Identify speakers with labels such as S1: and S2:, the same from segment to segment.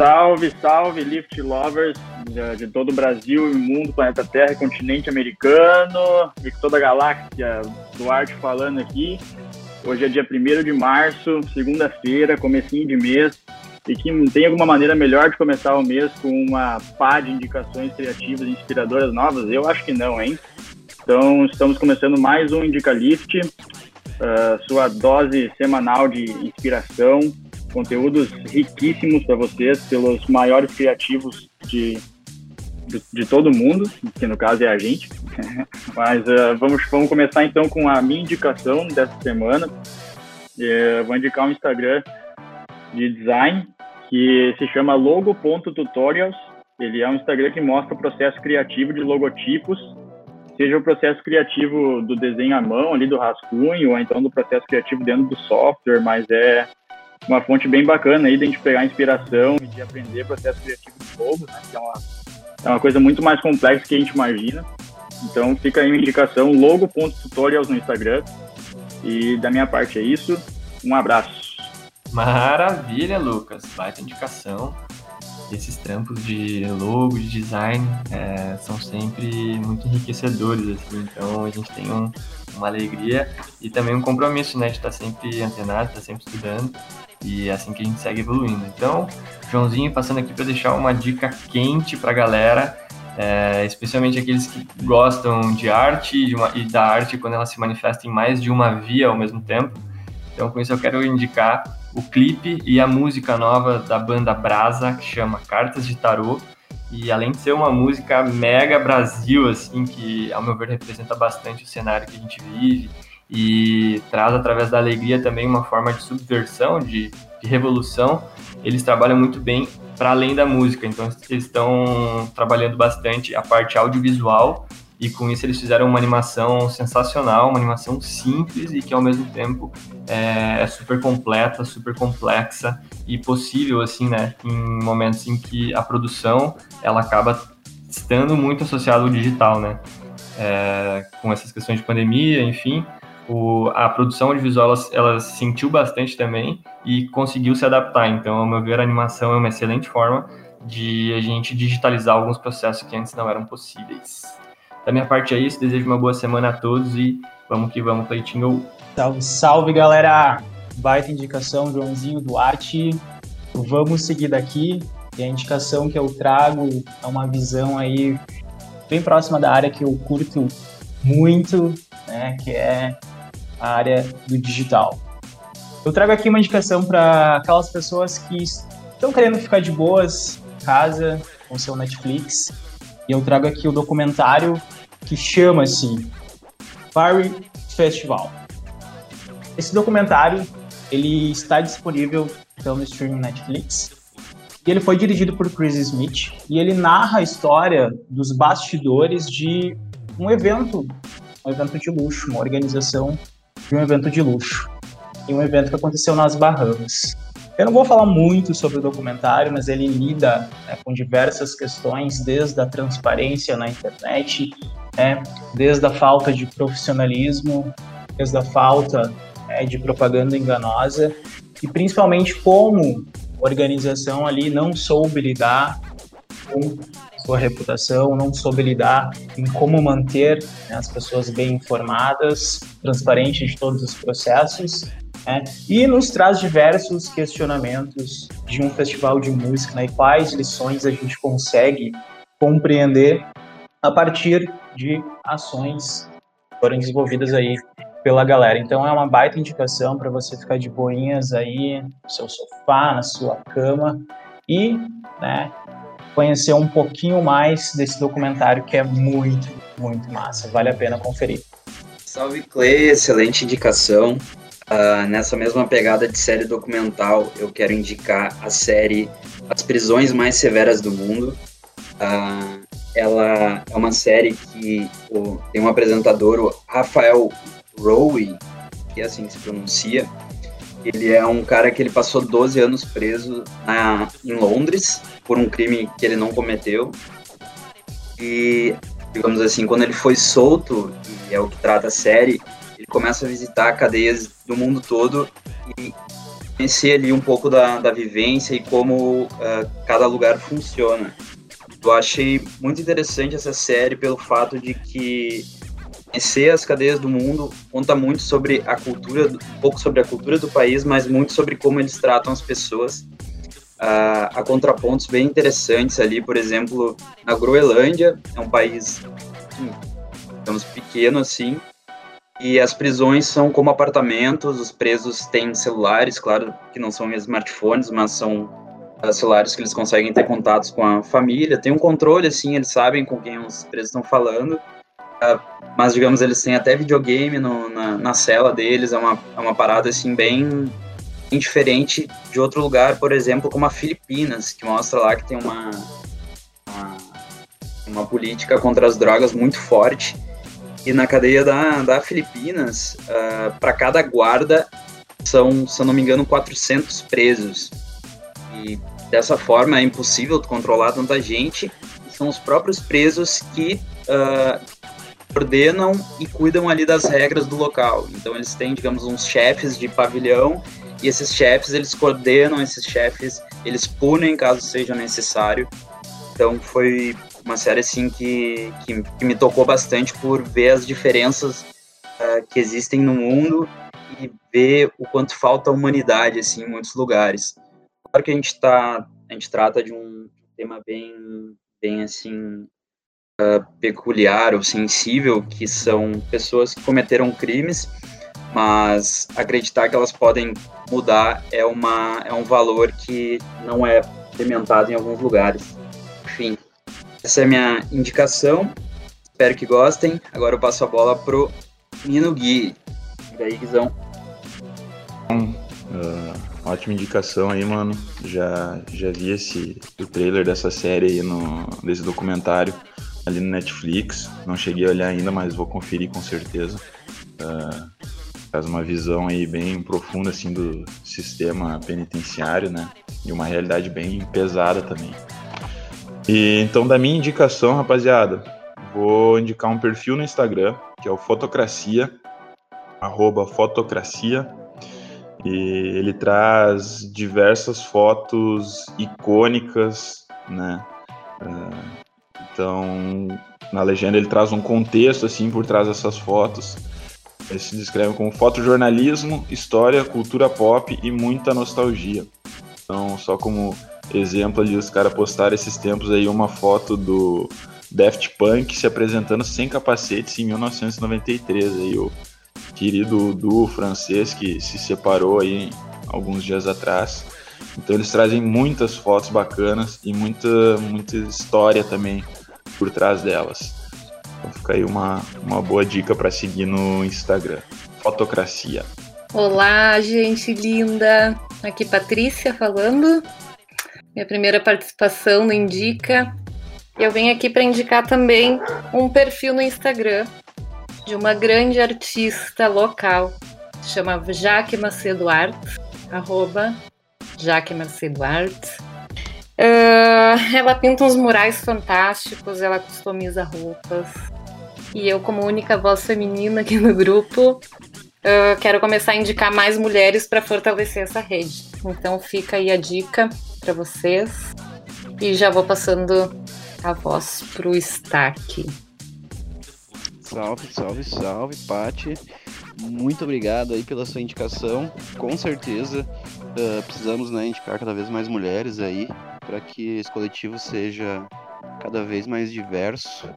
S1: Salve, salve, Lift Lovers de, todo o Brasil e mundo, planeta Terra, continente americano e toda a galáxia. Duarte falando aqui. Hoje é dia 1 de março, segunda-feira, comecinho de mês. E que tem alguma maneira melhor de começar o mês com uma pá de indicações criativas e inspiradoras novas? Eu acho que não, hein? Então, estamos começando mais um Indica Lift, uh, sua dose semanal de inspiração, conteúdos riquíssimos para vocês pelos maiores criativos de, de, de, todo mundo, que no caso é a gente. Mas uh, vamos, vamos começar então com a minha indicação dessa semana. Uh, vou indicar um Instagram de design que se chama logo.tutorials. Ele é um Instagram que mostra o processo criativo de logotipos, seja o processo criativo do desenho à mão, ali do rascunho, ou então do processo criativo dentro do software, mas é uma fonte bem bacana aí de a gente pegar inspiração e de aprender processo criativo de novo, né? Que é uma, é uma coisa muito mais complexa que a gente imagina. Então fica aí uma indicação, logo.tutorials no Instagram. E da minha parte é isso. Um abraço.
S2: Maravilha, Lucas. Baita indicação. Esses trampos de logo, de design, é, são sempre muito enriquecedores, assim. Então a gente tem um, uma alegria e também um compromisso, né? De estar sempre antenado, estar sempre estudando e é assim que a gente segue evoluindo. Então, Joãozinho passando aqui para deixar uma dica quente para a galera, é, especialmente aqueles que gostam de arte de uma, e da arte quando ela se manifesta em mais de uma via ao mesmo tempo. Então, com isso, eu quero indicar o clipe e a música nova da banda Brasa, que chama Cartas de Tarô. E além de ser uma música mega Brasil, assim, que ao meu ver representa bastante o cenário que a gente vive e traz através da alegria também uma forma de subversão, de, de revolução. Eles trabalham muito bem para além da música, então eles estão trabalhando bastante a parte audiovisual. E com isso eles fizeram uma animação sensacional, uma animação simples e que ao mesmo tempo é, é super completa, super complexa e possível assim, né, em momentos em que a produção ela acaba estando muito associada ao digital, né, é, com essas questões de pandemia, enfim, o, a produção audiovisual ela, ela sentiu bastante também e conseguiu se adaptar. Então, ao meu ver, a animação é uma excelente forma de a gente digitalizar alguns processos que antes não eram possíveis. Da minha parte é isso, desejo uma boa semana a todos e vamos que vamos, Cleitinho.
S3: Salve, salve galera! Baita indicação, Joãozinho Duarte. Vamos seguir daqui. E a indicação que eu trago é uma visão aí bem próxima da área que eu curto muito, né, que é a área do digital. Eu trago aqui uma indicação para aquelas pessoas que estão querendo ficar de boas em casa com seu Netflix. E eu trago aqui o documentário que chama-se Fire Festival. Esse documentário ele está disponível pelo streaming Netflix. E ele foi dirigido por Chris Smith e ele narra a história dos bastidores de um evento, um evento de luxo, uma organização de um evento de luxo. E um evento que aconteceu nas Bahamas. Eu não vou falar muito sobre o documentário, mas ele lida né, com diversas questões, desde a transparência na internet, né, desde a falta de profissionalismo, desde a falta né, de propaganda enganosa, e principalmente como a organização ali não soube lidar com sua reputação, não soube lidar em como manter né, as pessoas bem informadas, transparentes de todos os processos, né, e nos traz diversos questionamentos de um festival de música né, e quais lições a gente consegue compreender a partir de ações que foram desenvolvidas aí pela galera. Então é uma baita indicação para você ficar de boinhas aí no seu sofá, na sua cama e né, conhecer um pouquinho mais desse documentário que é muito, muito massa. Vale a pena conferir.
S4: Salve Clay, excelente indicação. Uh, nessa mesma pegada de série documental, eu quero indicar a série As Prisões Mais Severas do Mundo. Uh, ela é uma série que o, tem um apresentador, o Rafael Rowe, que é assim que se pronuncia. Ele é um cara que ele passou 12 anos preso na, em Londres por um crime que ele não cometeu. E, digamos assim, quando ele foi solto, e é o que trata a série, ele começa a visitar cadeias do mundo todo e conhecer ali um pouco da, da vivência e como uh, cada lugar funciona. Eu achei muito interessante essa série pelo fato de que conhecer as cadeias do mundo conta muito sobre a cultura, um pouco sobre a cultura do país, mas muito sobre como eles tratam as pessoas. Uh, há contrapontos bem interessantes ali, por exemplo, na Groenlândia, é um país, digamos, pequeno assim, e as prisões são como apartamentos, os presos têm celulares, claro que não são smartphones, mas são uh, celulares que eles conseguem ter contatos com a família, tem um controle, assim, eles sabem com quem os presos estão falando, mas, digamos, eles têm até videogame no, na, na cela deles, é uma, é uma parada, assim, bem, diferente de outro lugar, por exemplo, como a Filipinas, que mostra lá que tem uma, uma, uma política contra as drogas muito forte, e na cadeia da, da Filipinas, uh, ah, para cada guarda, são, se eu não me engano, 400 presos. E dessa forma é impossível controlar tanta gente. São os próprios presos que uh, ordenam e cuidam ali das regras do local. Então eles têm, digamos, uns chefes de pavilhão e esses chefes eles coordenam esses chefes, eles punem caso seja necessário. Então foi uma série assim que, que, que, me tocou bastante por ver as diferenças uh, que existem no mundo e ver o quanto falta humanidade assim em muitos lugares. Claro que a gente tá a gente trata de um tema bem bem assim uh, peculiar ou sensível que são pessoas que cometeram crimes mas acreditar que elas podem mudar é uma é um valor que não é implementado em alguns lugares enfim essa é a minha indicação. Espero que gostem. Agora eu passo a bola pro Nino Gui. E aí, Guizão?
S5: Uh, ótima indicação aí, mano. Já, já vi esse, o trailer dessa série aí, no, desse documentário ali no Netflix. Não cheguei a olhar ainda, mas vou conferir com certeza. Uh, faz uma visão aí bem profunda assim do sistema penitenciário, né? E uma realidade bem pesada também. E então, da minha indicação, rapaziada, vou indicar um perfil no Instagram, que é o Fotocracia, arroba Fotocracia. E ele traz diversas fotos icônicas, né? Uh, então, na legenda ele traz um contexto assim por trás dessas fotos. Ele se descreve como fotojornalismo, história, cultura pop e muita nostalgia. Então, só como exemplo ali, os caras postaram esses tempos aí uma foto do Daft Punk se apresentando sem capacetes em 1993. Aí o querido duo francês que se separou aí alguns dias atrás. Então eles trazem muitas fotos bacanas e muita, muita história também por trás delas. Então fica aí uma, uma boa dica para seguir no Instagram. Fotocracia.
S6: Olá, gente linda! Aqui Patrícia falando. Minha primeira participação no Indica. Eu venho aqui para indicar também um perfil no Instagram de uma grande artista local, se chama Jaque Macedo Art, arroba Jaque Macedo Art. Uh, ela pinta uns murais fantásticos, ela customiza roupas. E eu, como única voz feminina aqui no grupo, uh, quero começar a indicar mais mulheres para fortalecer essa rede. Então fica aí a dica para vocês. E já vou passando a voz pro Stack.
S7: Salve, salve, salve, Pati. Muito obrigado aí pela sua indicação. Com certeza uh, precisamos né, indicar cada vez mais mulheres aí para que esse coletivo seja cada vez mais diverso.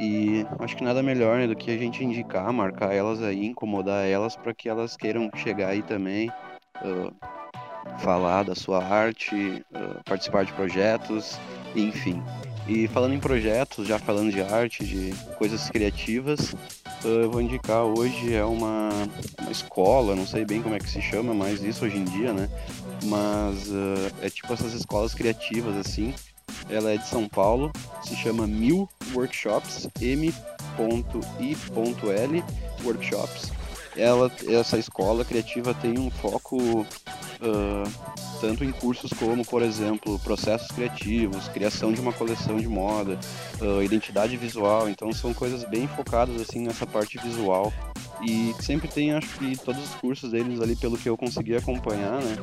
S7: E acho que nada melhor né, do que a gente indicar, marcar elas aí, incomodar elas para que elas queiram chegar aí também, uh, falar da sua arte, uh, participar de projetos, enfim. E falando em projetos, já falando de arte, de coisas criativas, uh, eu vou indicar hoje é uma, uma escola, não sei bem como é que se chama mais isso hoje em dia, né? Mas uh, é tipo essas escolas criativas assim. Ela é de São Paulo, se chama Mil Workshops, M.I.L. Workshops. Ela, essa escola criativa tem um foco uh, tanto em cursos como, por exemplo, processos criativos, criação de uma coleção de moda, uh, identidade visual. Então são coisas bem focadas assim nessa parte visual e sempre tem, acho que, todos os cursos deles ali, pelo que eu consegui acompanhar, né?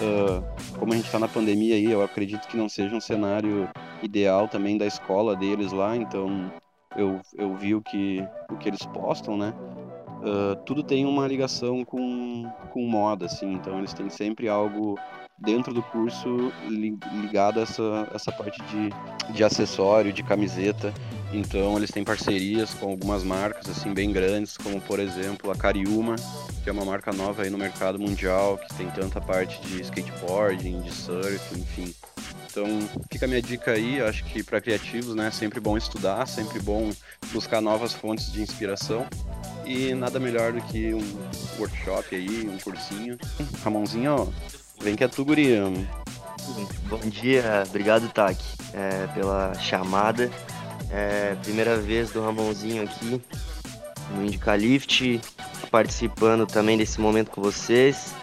S7: Uh, como a gente está na pandemia aí, eu acredito que não seja um cenário ideal também da escola deles lá, então eu, eu vi o que, o que eles postam, né? Uh, tudo tem uma ligação com, com moda, assim, então eles têm sempre algo dentro do curso ligado a essa, essa parte de, de acessório, de camiseta. Então eles têm parcerias com algumas marcas assim bem grandes, como por exemplo a Cariuma, que é uma marca nova aí no mercado mundial, que tem tanta parte de skateboarding, de surf, enfim. Então fica a minha dica aí, acho que para criativos, né, sempre bom estudar, sempre bom buscar novas fontes de inspiração. E nada melhor do que um workshop aí, um cursinho. Ramonzinho, ó, Vem que é tu, guri.
S8: Bom dia, obrigado, Tak, é, pela chamada. É, primeira vez do Ramonzinho aqui no Indicalift, participando também desse momento com vocês.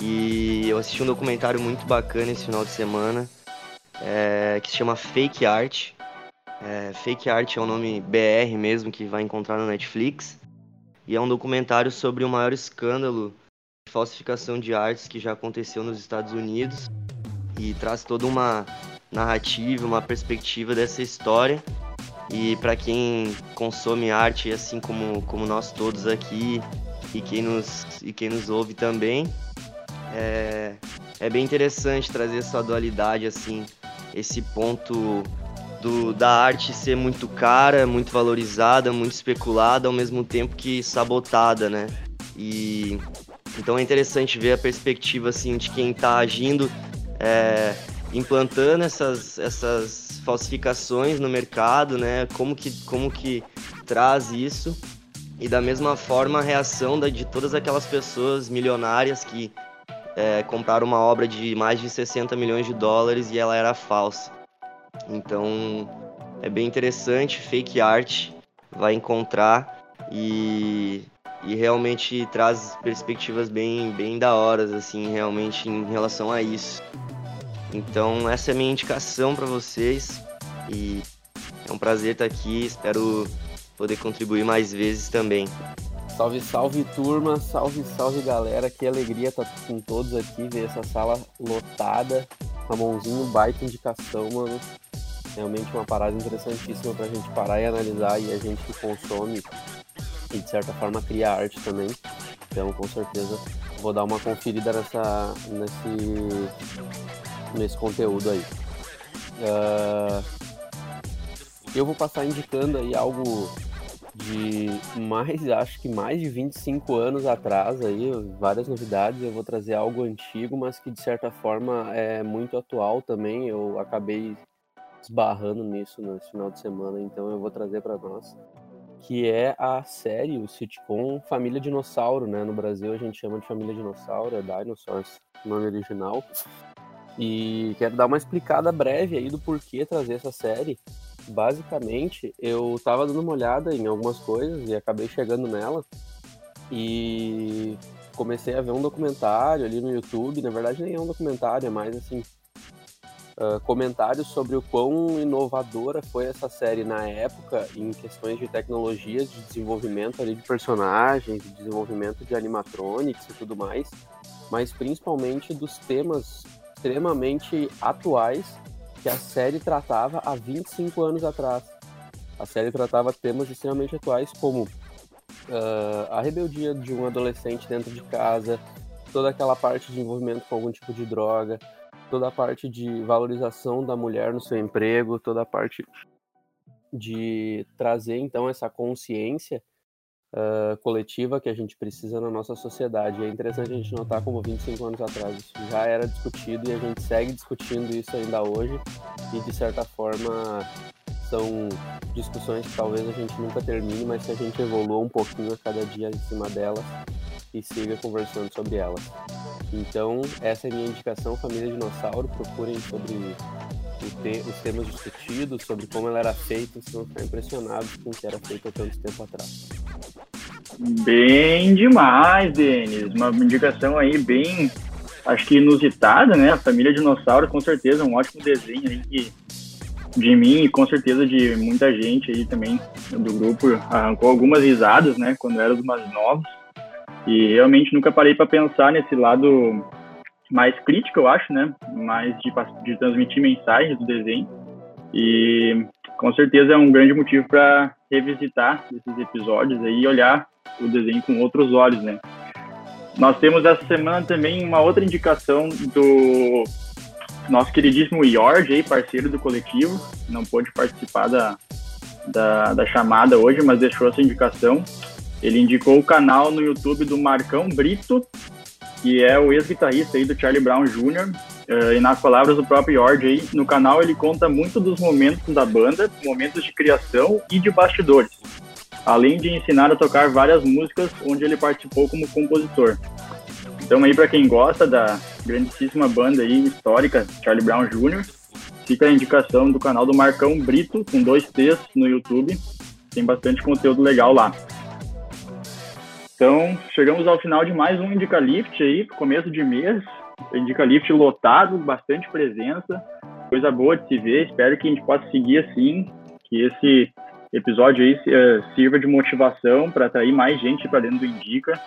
S8: E eu assisti um documentário muito bacana esse final de semana, é, que se chama Fake Art. É, Fake Art é o nome BR mesmo que vai encontrar no Netflix. E é um documentário sobre o maior escândalo falsificação de artes que já aconteceu nos Estados Unidos e traz toda uma narrativa, uma perspectiva dessa história. E para quem consome arte, assim como, como nós todos aqui e quem nos, e quem nos ouve também, é, é bem interessante trazer essa dualidade, assim, esse ponto do, da arte ser muito cara, muito valorizada, muito especulada, ao mesmo tempo que sabotada, né? E então é interessante ver a perspectiva assim de quem está agindo, é, implantando essas, essas falsificações no mercado, né? Como que, como que traz isso e da mesma forma a reação da, de todas aquelas pessoas milionárias que é, compraram uma obra de mais de 60 milhões de dólares e ela era falsa. Então é bem interessante, fake art vai encontrar e e realmente traz perspectivas bem, bem da horas, assim, realmente em relação a isso. Então essa é a minha indicação para vocês e é um prazer estar aqui, espero poder contribuir mais vezes também.
S9: Salve, salve turma, salve, salve galera, que alegria estar com todos aqui, ver essa sala lotada, Ramonzinho, baita indicação, mano. Realmente uma parada interessantíssima pra gente parar e analisar e a gente que consome e de certa forma cria arte também. Então com certeza vou dar uma conferida nessa, nesse, nesse conteúdo aí. Uh, eu vou passar indicando aí algo de mais, acho que mais de 25 anos atrás aí, várias novidades. Eu vou trazer algo antigo, mas que de certa forma é muito atual também. Eu acabei esbarrando nisso no final de semana, então eu vou trazer para nós que é a série, o sitcom Família Dinossauro, né? No Brasil a gente chama de Família Dinossauro, é Dinosaurs, nome original. E quero dar uma explicada breve aí do porquê trazer essa série. Basicamente, eu tava dando uma olhada em algumas coisas e acabei chegando nela. E comecei a ver um documentário ali no YouTube. Na verdade, nem é um documentário, é mais assim, uh, comentários sobre o quão inovadora foi essa série na época em questões de tecnologias, de desenvolvimento ali de personagens, de desenvolvimento de animatronics e tudo mais, mas principalmente dos temas extremamente atuais que a série tratava há 25 anos atrás. A série tratava temas extremamente atuais como uh, a rebeldia de um adolescente dentro de casa, toda aquela parte de envolvimento com algum tipo de droga, toda a parte de valorização da mulher no seu emprego, toda a parte de trazer então essa consciência uh, coletiva que a gente precisa na nossa sociedade. É interessante a gente notar como 25 anos atrás isso já era discutido e a gente segue discutindo isso ainda hoje e de certa forma são discussões que talvez a gente nunca termine, mas que a gente evolua um pouquinho a cada dia em cima delas e siga conversando sobre elas. Então, essa é a minha indicação, Família Dinossauro. Procurem sobre os temas discutidos, sobre como ela era feita, vocês vão ficar impressionados com o que era feito há tanto tempo atrás.
S1: Bem demais, Denis. Uma indicação aí bem, acho que inusitada, né? A Família Dinossauro, com certeza, um ótimo desenho aí que, de mim e com certeza de muita gente aí também do grupo arrancou algumas risadas, né, quando éramos mais novos. E realmente nunca parei para pensar nesse lado mais crítico, eu acho, né, mais de, de transmitir mensagens do desenho. E com certeza é um grande motivo para revisitar esses episódios aí e olhar o desenho com outros olhos, né. Nós temos essa semana também uma outra indicação do nosso queridíssimo Jorge, aí, parceiro do coletivo, não pôde participar da, da, da, chamada hoje, mas deixou essa indicação. Ele indicou o canal no YouTube do Marcão Brito, que é o ex-guitarrista aí do Charlie Brown Jr., uh, e nas palavras do próprio Jorge aí, no canal ele conta muito dos momentos da banda, momentos de criação e de bastidores, além de ensinar a tocar várias músicas onde ele participou como compositor. Então aí para quem gosta da grandíssima banda aí histórica Charlie Brown Jr., fica a indicação do canal do Marcão Brito com dois T's no YouTube. Tem bastante conteúdo legal lá. Então, chegamos ao final de mais um Indica Lift aí, começo de mês. Indica Lift lotado, bastante presença, coisa boa de se ver. Espero que a gente possa seguir assim, que esse episódio aí eh, sirva de motivação para atrair mais gente para dentro do Indica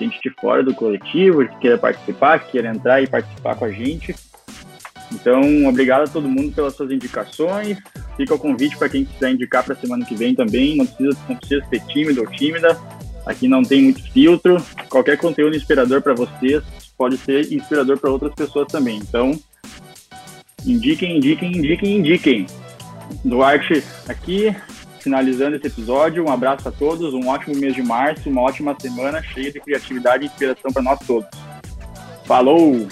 S1: gente de fora do coletivo que queira participar, que queira entrar e participar com a gente. Então, obrigado a todo mundo pelas suas indicações. Fica o convite para quem quiser indicar para a semana que vem também. Não precisa, não precisa ser tímido ou tímida. Aqui não tem muito filtro. Qualquer conteúdo inspirador para vocês pode ser inspirador para outras pessoas também. Então, indiquem, indiquem, indiquem, indiquem. Duarte aqui, finalizando esse episódio. Um abraço a todos, um ótimo mês de março, uma ótima semana cheia de criatividade e inspiração para nós todos. Falou!